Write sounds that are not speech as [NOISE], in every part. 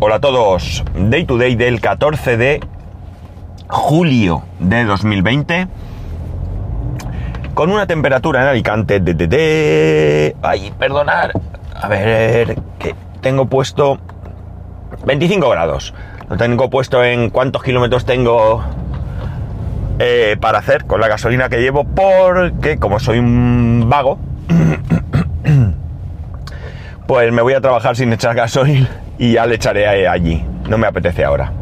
Hola a todos. Day to day del 14 de julio de 2020. Con una temperatura en Alicante de... de, de ay, perdonar. A ver, que tengo puesto 25 grados. Lo tengo puesto en cuántos kilómetros tengo eh, para hacer con la gasolina que llevo porque como soy un vago, [COUGHS] pues me voy a trabajar sin echar gasolina y ya le echaré allí. No me apetece ahora.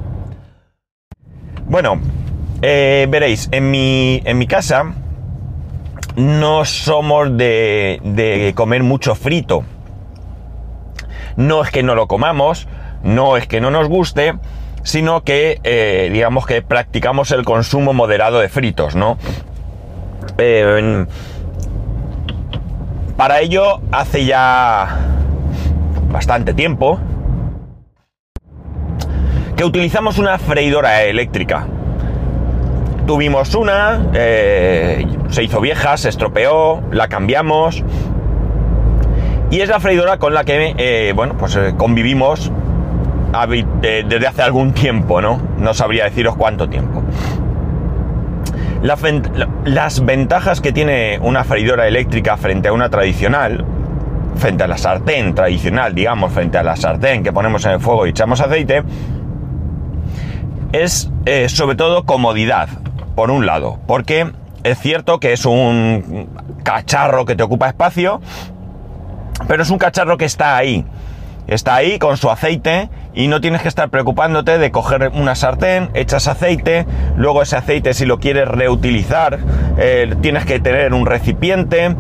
Bueno, eh, veréis, en mi, en mi casa no somos de, de comer mucho frito. No es que no lo comamos, no es que no nos guste, sino que eh, digamos que practicamos el consumo moderado de fritos, ¿no? Eh, para ello hace ya bastante tiempo que utilizamos una freidora eléctrica. Tuvimos una, eh, se hizo vieja, se estropeó, la cambiamos. Y es la freidora con la que, bueno, pues convivimos desde hace algún tiempo, ¿no? No sabría deciros cuánto tiempo. las ventajas que tiene una freidora eléctrica frente a una tradicional, frente a la sartén tradicional, digamos, frente a la sartén que ponemos en el fuego y echamos aceite, es eh, sobre todo comodidad, por un lado, porque es cierto que es un cacharro que te ocupa espacio, pero es un cacharro que está ahí, está ahí con su aceite y no tienes que estar preocupándote de coger una sartén, echas aceite, luego ese aceite si lo quieres reutilizar, eh, tienes que tener un recipiente,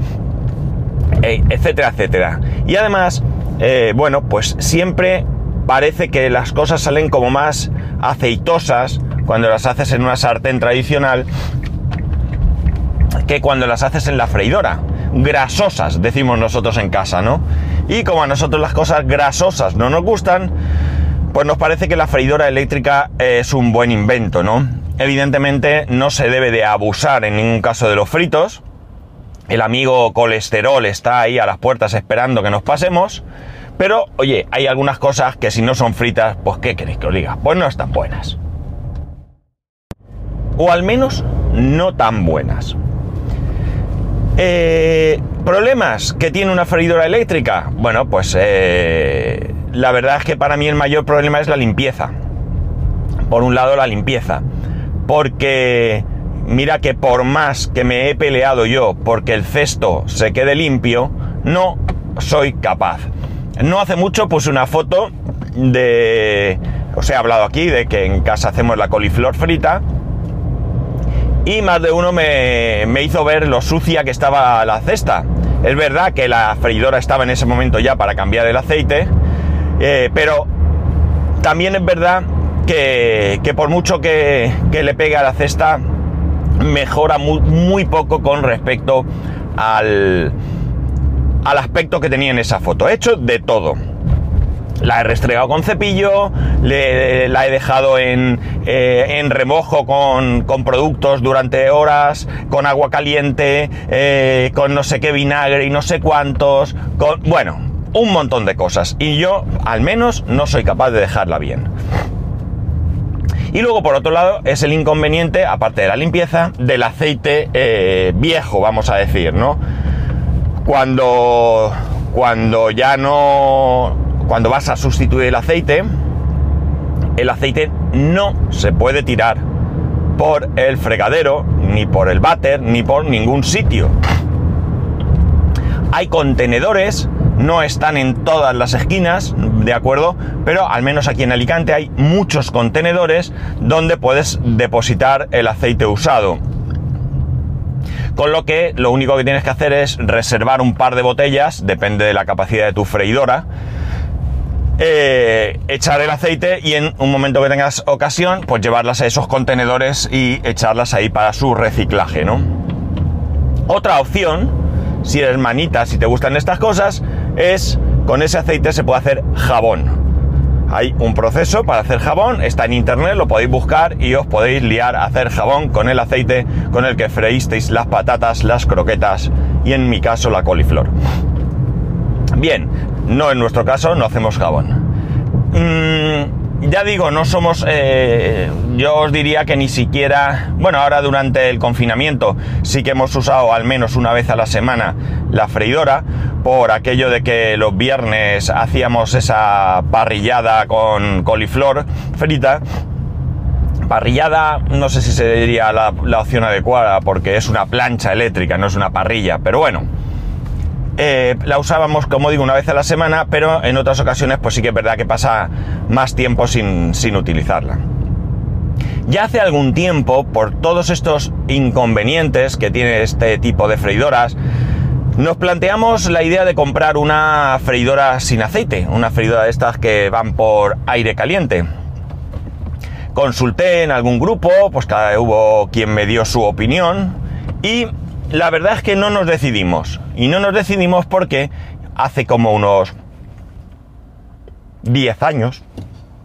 eh, etcétera, etcétera. Y además, eh, bueno, pues siempre parece que las cosas salen como más aceitosas cuando las haces en una sartén tradicional que cuando las haces en la freidora. Grasosas, decimos nosotros en casa, ¿no? Y como a nosotros las cosas grasosas no nos gustan, pues nos parece que la freidora eléctrica es un buen invento, ¿no? Evidentemente no se debe de abusar en ningún caso de los fritos. El amigo colesterol está ahí a las puertas esperando que nos pasemos. Pero, oye, hay algunas cosas que si no son fritas, pues ¿qué queréis que os diga? Pues no están buenas. O al menos no tan buenas. Eh, ¿Problemas que tiene una freidora eléctrica? Bueno, pues eh, la verdad es que para mí el mayor problema es la limpieza. Por un lado la limpieza. Porque mira que por más que me he peleado yo porque el cesto se quede limpio, no soy capaz. No hace mucho puse una foto de... Os he hablado aquí de que en casa hacemos la coliflor frita. Y más de uno me, me hizo ver lo sucia que estaba la cesta. Es verdad que la freidora estaba en ese momento ya para cambiar el aceite eh, pero también es verdad que, por mucho que, le pegue a la cesta, mejora muy, poco con respecto al, al aspecto que tenía en esa foto. He hecho de todo. La he restregado con cepillo, la he dejado en, eh, remojo con, productos durante horas, con agua caliente, eh, con no sé qué vinagre y no sé cuántos, con, bueno, un montón de cosas y yo al menos no soy capaz de dejarla bien. Y luego por otro lado es el inconveniente, aparte de la limpieza, del aceite eh, viejo, vamos a decir, ¿no? Cuando, cuando ya no... Cuando vas a sustituir el aceite, el aceite no se puede tirar por el fregadero, ni por el váter, ni por ningún sitio. Hay contenedores no están en todas las esquinas, ¿de acuerdo? Pero al menos aquí en Alicante hay muchos contenedores donde puedes depositar el aceite usado. Con lo que lo único que tienes que hacer es reservar un par de botellas, depende de la capacidad de tu freidora, eh, echar el aceite y en un momento que tengas ocasión, pues llevarlas a esos contenedores y echarlas ahí para su reciclaje, ¿no? Otra opción, si eres manita, si te gustan estas cosas, es con ese aceite se puede hacer jabón. Hay un proceso para hacer jabón, está en internet, lo podéis buscar y os podéis liar a hacer jabón con el aceite con el que freísteis las patatas, las croquetas y en mi caso la coliflor. Bien, no en nuestro caso, no hacemos jabón. Mm, ya digo, no somos, eh, yo os diría que ni siquiera, bueno, ahora durante el confinamiento sí que hemos usado al menos una vez a la semana la freidora, por aquello de que los viernes hacíamos esa parrillada con coliflor frita. Parrillada, no sé si se diría la, la opción adecuada, porque es una plancha eléctrica, no es una parrilla, pero bueno, eh, la usábamos, como digo, una vez a la semana, pero en otras ocasiones pues sí que es verdad que pasa más tiempo sin, sin utilizarla. Ya hace algún tiempo, por todos estos inconvenientes que tiene este tipo de freidoras, nos planteamos la idea de comprar una freidora sin aceite, una freidora de estas que van por aire caliente. Consulté en algún grupo, pues cada hubo quien me dio su opinión y la verdad es que no nos decidimos. Y no nos decidimos porque hace como unos 10 años,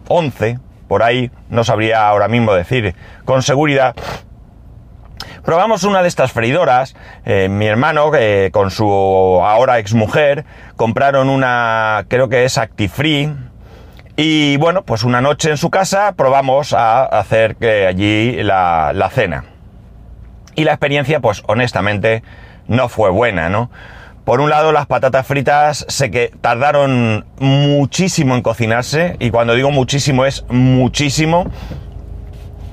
11, por ahí, no sabría ahora mismo decir con seguridad, probamos una de estas freidoras. Eh, mi hermano, eh, con su ahora exmujer, compraron una, creo que es Actifree. Y bueno, pues una noche en su casa probamos a hacer que allí la, la cena. Y la experiencia, pues honestamente, no fue buena, ¿no? Por un lado, las patatas fritas sé que tardaron muchísimo en cocinarse, y cuando digo muchísimo es muchísimo.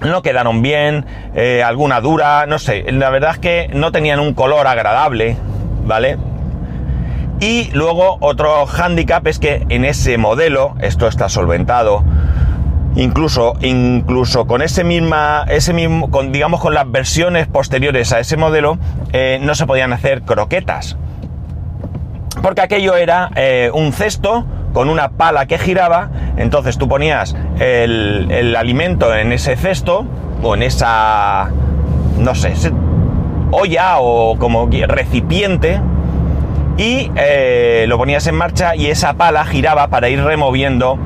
No quedaron bien, eh, alguna dura, no sé, la verdad es que no tenían un color agradable, ¿vale? Y luego otro hándicap es que en ese modelo, esto está solventado, Incluso, incluso con ese misma, ese mismo, digamos con las versiones posteriores a ese modelo, eh, no se podían hacer croquetas. Porque aquello era eh, un cesto con una pala que giraba, entonces tú ponías el, alimento en ese cesto o en esa, no sé, olla o como recipiente y eh, lo ponías en marcha y esa pala giraba para ir removiendo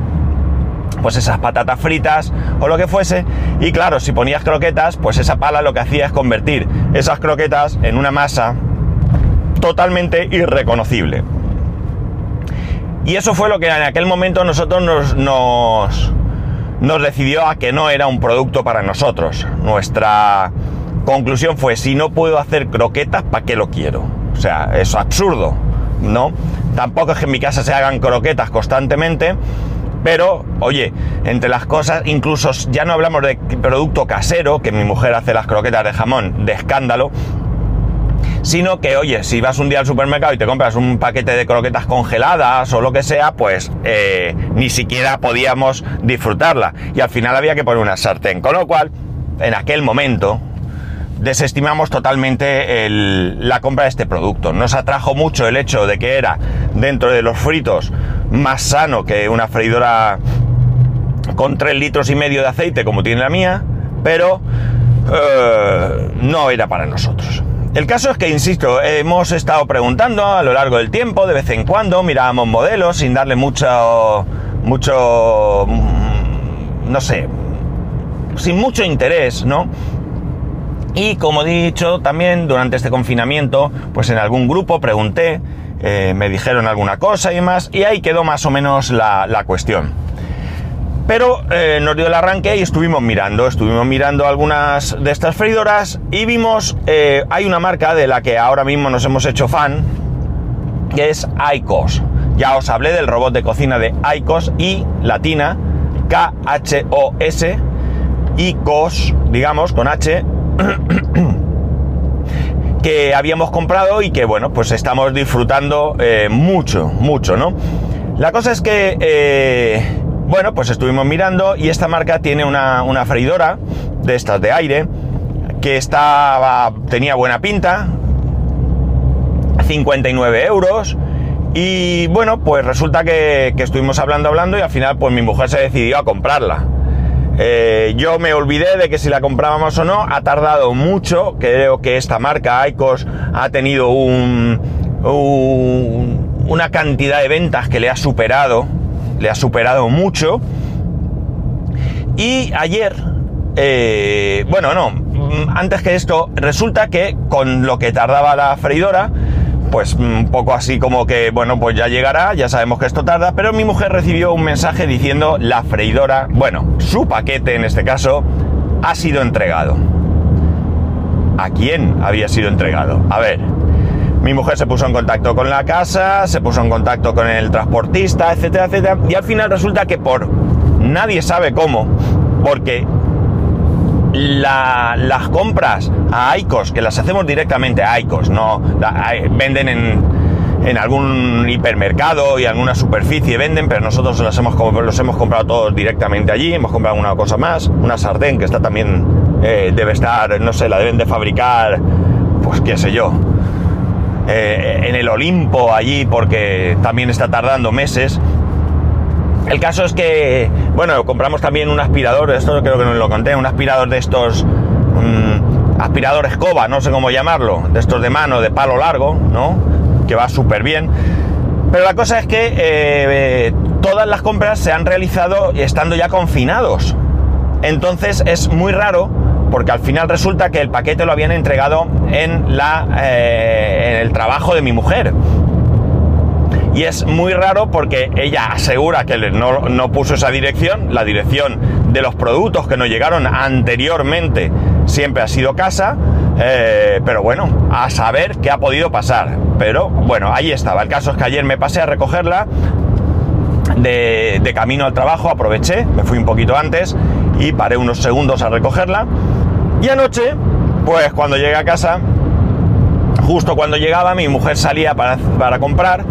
pues esas patatas fritas o lo que fuese. Y claro, si ponías croquetas, pues esa pala lo que hacía es convertir esas croquetas en una masa totalmente irreconocible. Y eso fue lo que en aquel momento nosotros nos, nos, nos decidió a que no era un producto para nosotros. Nuestra conclusión fue, si no puedo hacer croquetas, ¿para qué lo quiero? O sea, es absurdo, ¿no? Tampoco es que en mi casa se hagan croquetas constantemente, pero, oye, entre las cosas, incluso ya no hablamos de producto casero, que mi mujer hace las croquetas de jamón de escándalo, sino que, oye, si vas un día al supermercado y te compras un paquete de croquetas congeladas o lo que sea, pues eh, ni siquiera podíamos disfrutarla. Y al final había que poner una sartén. Con lo cual, en aquel momento, desestimamos totalmente la compra de este producto. Nos atrajo mucho el hecho de que era dentro de los fritos más sano que una freidora con 3 litros y medio de aceite como tiene la mía, pero eh, no era para nosotros. El caso es que, insisto, hemos estado preguntando a lo largo del tiempo, de vez en cuando, mirábamos modelos sin darle mucho, mucho, no sé, sin mucho interés, ¿no? Y como he dicho también durante este confinamiento, pues en algún grupo pregunté, eh, me dijeron alguna cosa y más, y ahí quedó más o menos la, cuestión. Pero eh, nos dio el arranque y estuvimos mirando, estuvimos mirando algunas de estas freidoras y vimos, eh, hay una marca de la que ahora mismo nos hemos hecho fan, que es ICOS. Ya os hablé del robot de cocina de ICOS y latina, K-H-O-S, ICOS, digamos, con H, [CLEARS THROAT] que habíamos comprado y que, bueno, pues estamos disfrutando eh, mucho, mucho, ¿no? La cosa es que, eh, bueno, pues estuvimos mirando y esta marca tiene una, freidora de estas de aire que estaba, tenía buena pinta, 59 euros. Y bueno, pues resulta que, que, estuvimos hablando, hablando y al final pues mi mujer se decidió a comprarla. Eh, yo me olvidé de que si la comprábamos o no, ha tardado mucho, creo que esta marca Icos ha tenido un, una cantidad de ventas que le ha superado, le ha superado mucho. Y ayer, eh, bueno, no, antes que esto, resulta que con lo que tardaba la freidora, pues un poco así como que, bueno, pues ya llegará, ya sabemos que esto tarda, pero mi mujer recibió un mensaje diciendo la freidora, bueno, su paquete en este caso, ha sido entregado. ¿A quién había sido entregado? A ver, mi mujer se puso en contacto con la casa, se puso en contacto con el transportista, etcétera, etcétera, y al final resulta que por nadie sabe cómo, porque las compras a Icos, que las hacemos directamente a Icos, no venden en, algún hipermercado y alguna superficie venden, pero nosotros los hemos, los hemos comprado todos directamente allí, hemos comprado una cosa más, una sartén que está también, eh, debe estar, no sé, la deben de fabricar, pues qué sé yo, eh, en el Olimpo allí porque también está tardando meses. El caso es que, bueno, compramos también un aspirador, esto creo que no lo conté, un aspirador de estos, mm, aspirador escoba, no sé cómo llamarlo, de estos de mano, de palo largo, ¿no? Que va súper bien. Pero la cosa es que eh, todas las compras se han realizado estando ya confinados. Entonces es muy raro porque al final resulta que el paquete lo habían entregado en, la, eh, en el trabajo de mi mujer. Y es muy raro porque ella asegura que no, no puso esa dirección, la dirección de los productos que nos llegaron anteriormente siempre ha sido casa, eh, pero bueno, a saber qué ha podido pasar. Pero bueno, ahí estaba. El caso es que ayer me pasé a recogerla de, de, camino al trabajo, aproveché, me fui un poquito antes y paré unos segundos a recogerla. Y anoche, pues cuando llegué a casa, justo cuando llegaba, mi mujer salía para, para comprar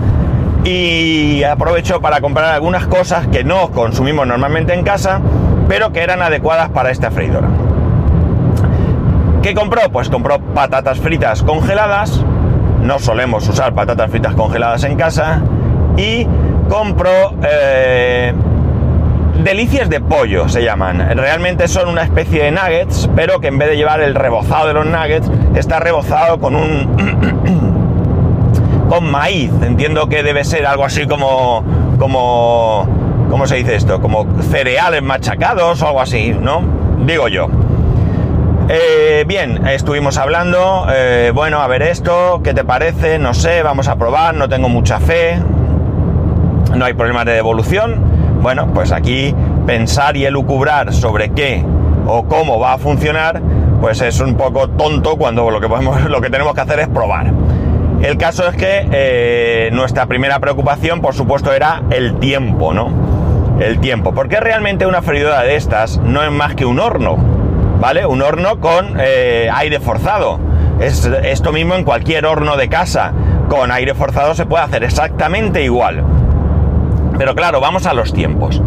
y aprovecho para comprar algunas cosas que no consumimos normalmente en casa, pero que eran adecuadas para esta freidora. ¿Qué compró? Pues compró patatas fritas congeladas, no solemos usar patatas fritas congeladas en casa, y compró eh, delicias de pollo, se llaman. Realmente son una especie de nuggets, pero que en vez de llevar el rebozado de los nuggets, está rebozado con un [CLEARS THROAT] con maíz. Entiendo que debe ser algo así como, como, ¿cómo se dice esto? Como cereales machacados o algo así, ¿no? Digo yo. Eh, bien, estuvimos hablando, eh, bueno, a ver esto, ¿qué te parece? No sé, vamos a probar, no tengo mucha fe, no hay problemas de devolución. Bueno, pues aquí pensar y elucubrar sobre qué o cómo va a funcionar, pues es un poco tonto cuando lo que, podemos, [LAUGHS] lo que tenemos que hacer es probar. El caso es que eh, nuestra primera preocupación, por supuesto, era el tiempo, ¿no? El tiempo. Porque realmente una freidora de estas no es más que un horno, ¿vale? Un horno con eh, aire forzado. Es esto mismo en cualquier horno de casa. Con aire forzado se puede hacer exactamente igual. Pero claro, vamos a los tiempos.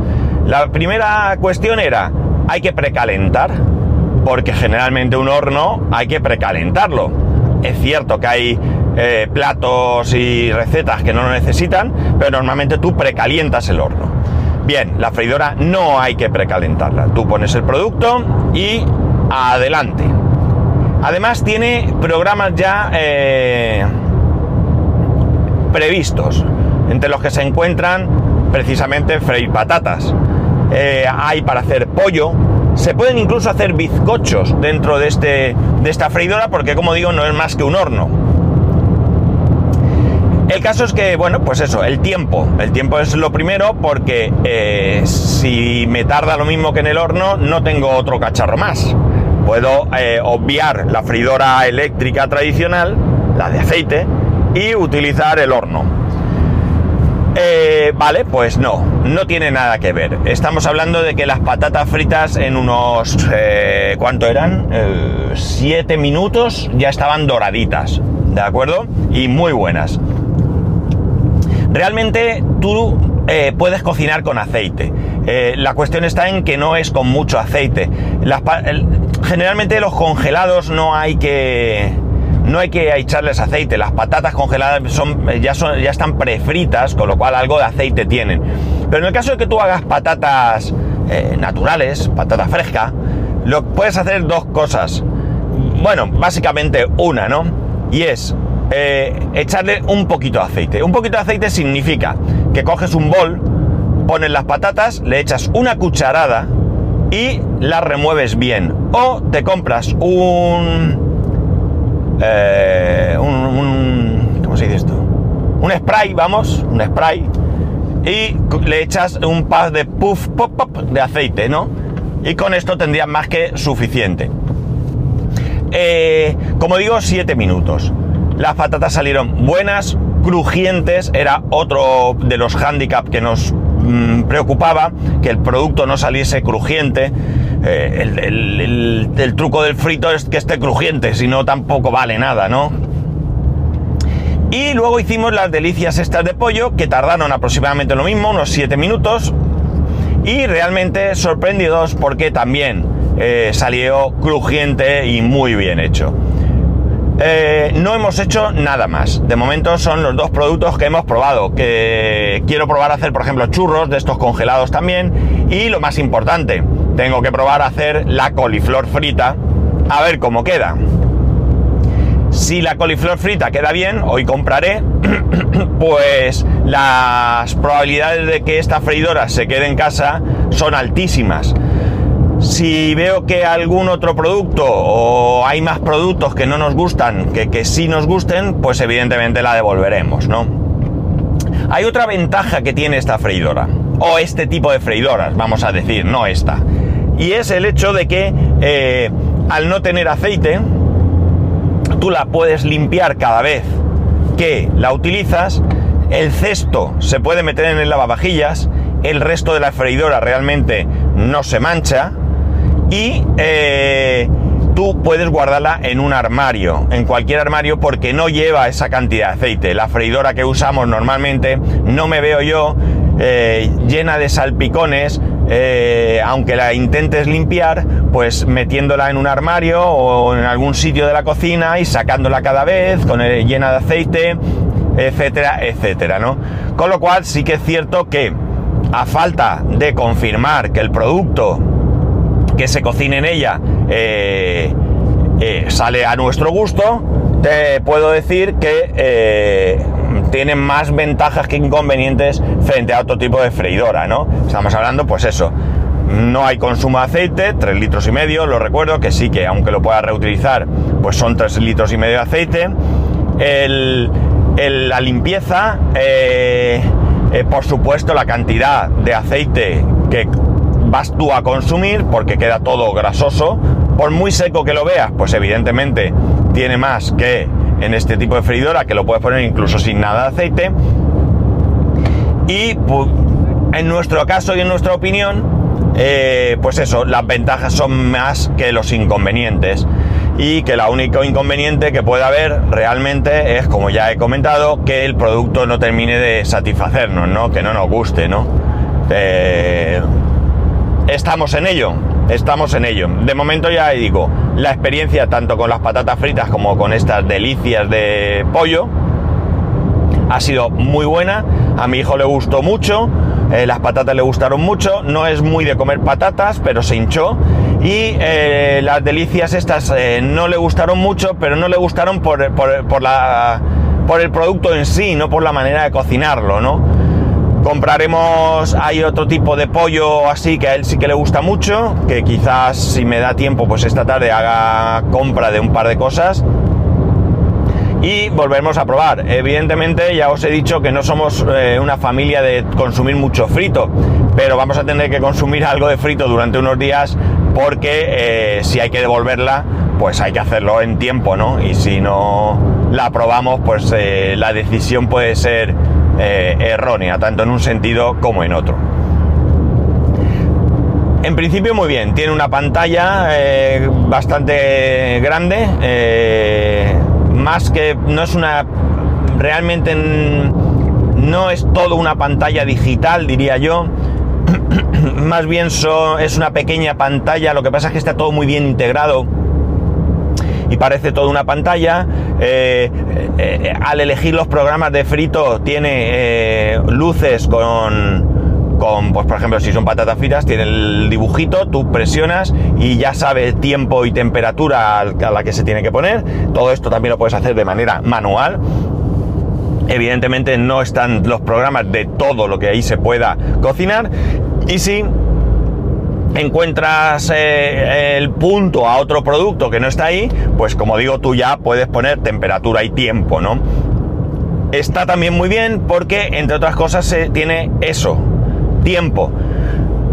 La primera cuestión era, hay que precalentar, porque generalmente un horno hay que precalentarlo. Es cierto que hay eh, platos y recetas que no lo necesitan, pero normalmente tú precalientas el horno. Bien, la freidora no hay que precalentarla. Tú pones el producto y adelante. Además tiene programas ya eh, previstos, entre los que se encuentran precisamente freír patatas. Eh, hay para hacer pollo, se pueden incluso hacer bizcochos dentro de, este, de esta freidora porque como digo no es más que un horno. El caso es que, bueno, pues eso, el tiempo. El tiempo es lo primero porque eh, si me tarda lo mismo que en el horno, no tengo otro cacharro más. Puedo eh, obviar la freidora eléctrica tradicional, la de aceite, y utilizar el horno. Eh, vale, pues no, no tiene nada que ver. Estamos hablando de que las patatas fritas en unos... ¿Cuánto eran? Siete minutos ya estaban doraditas, ¿de acuerdo? Y muy buenas. Realmente tú eh, puedes cocinar con aceite. Eh, la cuestión está en que no es con mucho aceite. generalmente los congelados no hay que no hay que echarles aceite. Las patatas congeladas son, ya, son, ya están prefritas, con lo cual algo de aceite tienen. Pero en el caso de que tú hagas patatas eh, naturales, patata fresca, lo puedes hacer dos cosas. Bueno, básicamente una, ¿no? Y es eh, echarle un poquito de aceite. Un poquito de aceite significa que coges un bol, pones las patatas, le echas una cucharada y las remueves bien. O te compras un... Eh, un, ¿cómo se dice esto? Un spray, vamos, un spray. Y le echas un par de puff, pop, pop de aceite, ¿no? Y con esto tendrías más que suficiente. Eh, como digo, 7 minutos. Las patatas salieron buenas, crujientes, era otro de los handicaps que nos mm, preocupaba, que el producto no saliese crujiente. Eh, el, truco del frito es que esté crujiente, si no tampoco vale nada, ¿no? Y luego hicimos las delicias estas de pollo, que tardaron aproximadamente lo mismo, unos 7 minutos. Y realmente sorprendidos porque también eh, salió crujiente y muy bien hecho. Eh, no hemos hecho nada más. De momento son los dos productos que hemos probado. Que quiero probar a hacer, por ejemplo, churros de estos congelados también. Y lo más importante, tengo que probar a hacer la coliflor frita. A ver cómo queda. Si la coliflor frita queda bien, hoy compraré, [CLEARS THROAT] pues las probabilidades de que esta freidora se quede en casa son altísimas. Si veo que algún otro producto o hay más productos que no nos gustan, que, que sí nos gusten, pues evidentemente la devolveremos, ¿no? Hay otra ventaja que tiene esta freidora, o este tipo de freidoras, vamos a decir, no esta. Y es el hecho de que eh, al no tener aceite, tú la puedes limpiar cada vez que la utilizas, el cesto se puede meter en el lavavajillas, el resto de la freidora realmente no se mancha, y eh, tú puedes guardarla en un armario, en cualquier armario, porque no lleva esa cantidad de aceite. La freidora que usamos normalmente no me veo yo eh, llena de salpicones, eh, aunque la intentes limpiar, pues metiéndola en un armario o en algún sitio de la cocina y sacándola cada vez con llena de aceite, etcétera, etcétera, ¿no? Con lo cual sí que es cierto que a falta de confirmar que el producto que se cocine en ella eh, eh, sale a nuestro gusto, te puedo decir que eh, tiene más ventajas que inconvenientes frente a otro tipo de freidora, ¿no? Estamos hablando, pues eso, no hay consumo de aceite, 3 litros y medio, lo recuerdo, que sí que aunque lo pueda reutilizar, pues son 3 litros y medio de aceite. la limpieza, por supuesto, la cantidad de aceite que vas tú a consumir porque queda todo grasoso. Por muy seco que lo veas, pues evidentemente tiene más que en este tipo de freidora que lo puedes poner incluso sin nada de aceite. Y en nuestro caso y en nuestra opinión, eh, pues eso, las ventajas son más que los inconvenientes. Y que la único inconveniente que puede haber realmente es, como ya he comentado, que el producto no termine de satisfacernos, ¿no? Que no nos guste, ¿no? Eh, estamos en ello, estamos en ello. De momento ya digo, la experiencia tanto con las patatas fritas como con estas delicias de pollo ha sido muy buena. A mi hijo le gustó mucho, eh, las patatas le gustaron mucho. No es muy de comer patatas, pero se hinchó. Y eh, las delicias estas eh, no le gustaron mucho, pero no le gustaron por, por, la, por el producto en sí, no por la manera de cocinarlo, ¿no? Compraremos, hay otro tipo de pollo así que a él sí que le gusta mucho, que quizás si me da tiempo pues esta tarde haga compra de un par de cosas y volveremos a probar. Evidentemente ya os he dicho que no somos eh, una familia de consumir mucho frito, pero vamos a tener que consumir [LAUGHS] algo de frito durante unos días porque eh, si hay que devolverla, pues hay que hacerlo en tiempo, ¿no? Y si no la probamos, pues eh, la decisión puede ser eh, errónea, tanto en un sentido como en otro. En principio muy bien, tiene una pantalla eh, bastante grande, eh, más que no es una, realmente no es todo una pantalla digital, diría yo, [CLEARS THROAT] más bien es una pequeña pantalla, lo que pasa es que está todo muy bien integrado y parece toda una pantalla. Eh, eh, al elegir los programas de frito tiene eh, luces con, con, pues por ejemplo, si son patatas fritas, tiene el dibujito, tú presionas y ya sabe tiempo y temperatura a la que se tiene que poner. Todo esto también lo puedes hacer de manera manual. Evidentemente no están los programas de todo lo que ahí se pueda cocinar. Y sí, encuentras eh, el punto a otro producto que no está ahí, pues como digo, tú ya puedes poner temperatura y tiempo, ¿no? está también muy bien porque, entre otras cosas, se tiene eso, tiempo.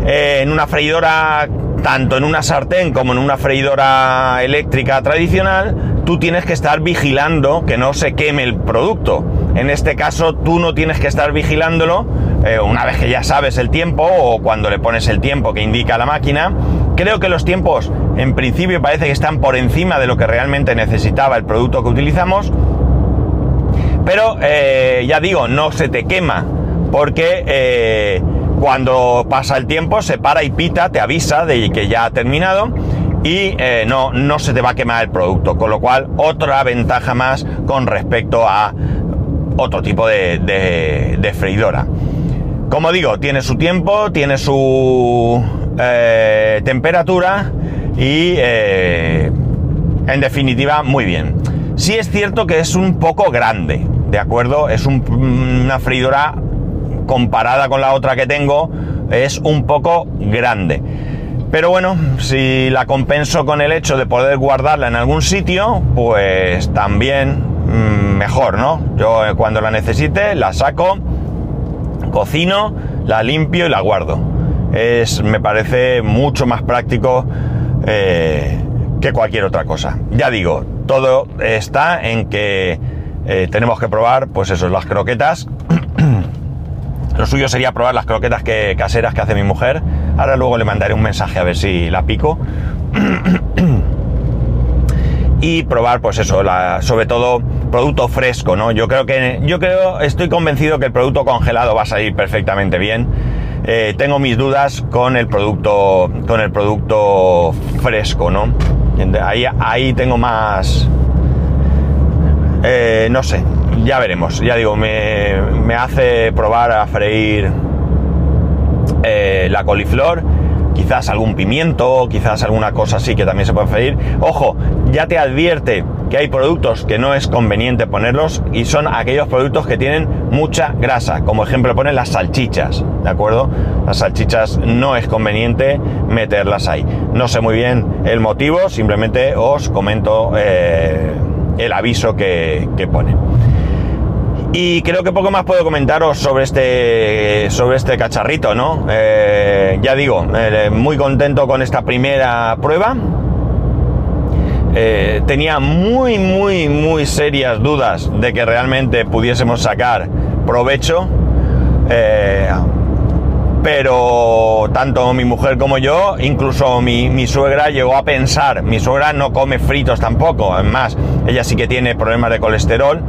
Eh, en una freidora, tanto en una sartén como en una freidora eléctrica tradicional, tú tienes que estar vigilando que no se queme el producto. En este caso, tú no tienes que estar vigilándolo eh, una vez que ya sabes el tiempo o cuando le pones el tiempo que indica la máquina. Creo que los tiempos, en principio, parece que están por encima de lo que realmente necesitaba el producto que utilizamos. Pero eh, ya digo, no se te quema porque cuando pasa el tiempo se para y pita, te avisa de que ya ha terminado y eh, no, no se te va a quemar el producto. Con lo cual, otra ventaja más con respecto a otro tipo de, freidora. Como digo, tiene su tiempo, tiene su eh, temperatura y eh, en definitiva muy bien. Sí es cierto que es un poco grande, ¿de acuerdo? Es una freidora comparada con la otra que tengo, es un poco grande. Pero bueno, si la compenso con el hecho de poder guardarla en algún sitio, pues también mm, mejor, ¿no? Yo eh, cuando la necesite la saco, cocino, la limpio y la guardo. Es, me parece mucho más práctico eh, que cualquier otra cosa. Ya digo, todo está en que eh, tenemos que probar, pues eso, las croquetas [CLEARS THROAT] Lo suyo sería probar las croquetas que, caseras que hace mi mujer. Ahora luego le mandaré un mensaje a ver si la pico. [CLEARS THROAT] y probar, pues eso, sobre todo producto fresco, ¿no? Yo creo que, yo creo, estoy convencido que el producto congelado va a salir perfectamente bien. Eh, tengo mis dudas con el producto, con el producto fresco, ¿no? Ahí, ahí tengo más, eh, no sé, ya veremos. Ya digo, me, hace probar a freír eh, la coliflor, quizás algún pimiento, quizás alguna cosa así que también se puede freír. Ojo, ya te advierte que hay productos que no es conveniente ponerlos y son aquellos productos que tienen mucha grasa. Como ejemplo ponen las salchichas, ¿de acuerdo? Las salchichas no es conveniente meterlas ahí. No sé muy bien el motivo, simplemente os comento eh, el aviso que, que pone. Y creo que poco más puedo comentaros sobre este, sobre este cacharrito, ¿no? Eh, ya digo, eh, muy contento con esta primera prueba. Eh, tenía muy, muy, muy serias dudas de que realmente pudiésemos sacar provecho. pero tanto mi mujer como yo, incluso mi, mi, suegra llegó a pensar, mi suegra no come fritos tampoco, además, ella sí que tiene problemas de colesterol,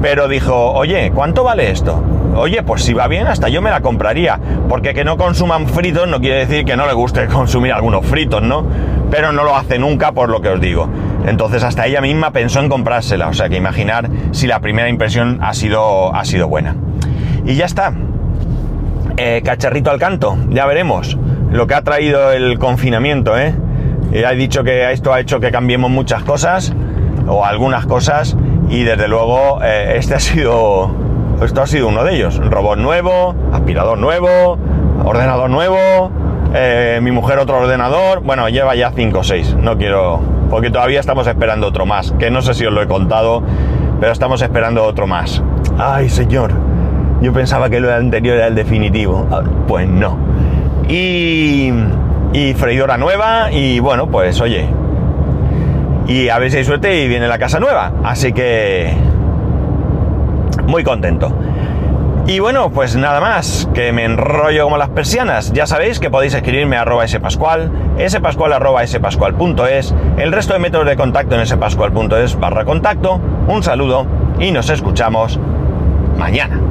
pero dijo, oye, ¿cuánto vale esto? Oye, pues si va bien, hasta yo me la compraría. Porque que no consuman fritos no quiere decir que no le guste [LAUGHS] consumir algunos fritos, ¿no? Pero no lo hace nunca por lo que os digo. Entonces hasta ella misma pensó en comprársela. O sea que imaginar si la primera impresión ha sido, ha sido buena. Y ya está. Eh, cacharrito al canto, ya veremos. Lo que ha traído el confinamiento, ¿eh? Ya he dicho que esto ha hecho que cambiemos muchas cosas, o algunas cosas, y desde luego eh, este ha sido esto ha sido uno de ellos robot nuevo aspirador nuevo ordenador nuevo eh, mi mujer otro ordenador. Bueno lleva ya 5 o 6 no quiero porque todavía estamos esperando otro más que no sé si os lo he contado pero estamos esperando otro más. Ay señor. Yo pensaba que lo anterior era el definitivo. Ah, pues no. Y y freidora nueva y bueno pues oye. Y a ver si hay suerte y viene la casa nueva. Así que muy contento. Y bueno, pues nada más, que me enrollo como las persianas. Ya sabéis que podéis escribirme a arroba spascual, spascual arroba spascual.es, el resto de métodos de contacto en spascual.es barra contacto. Un saludo y nos escuchamos mañana.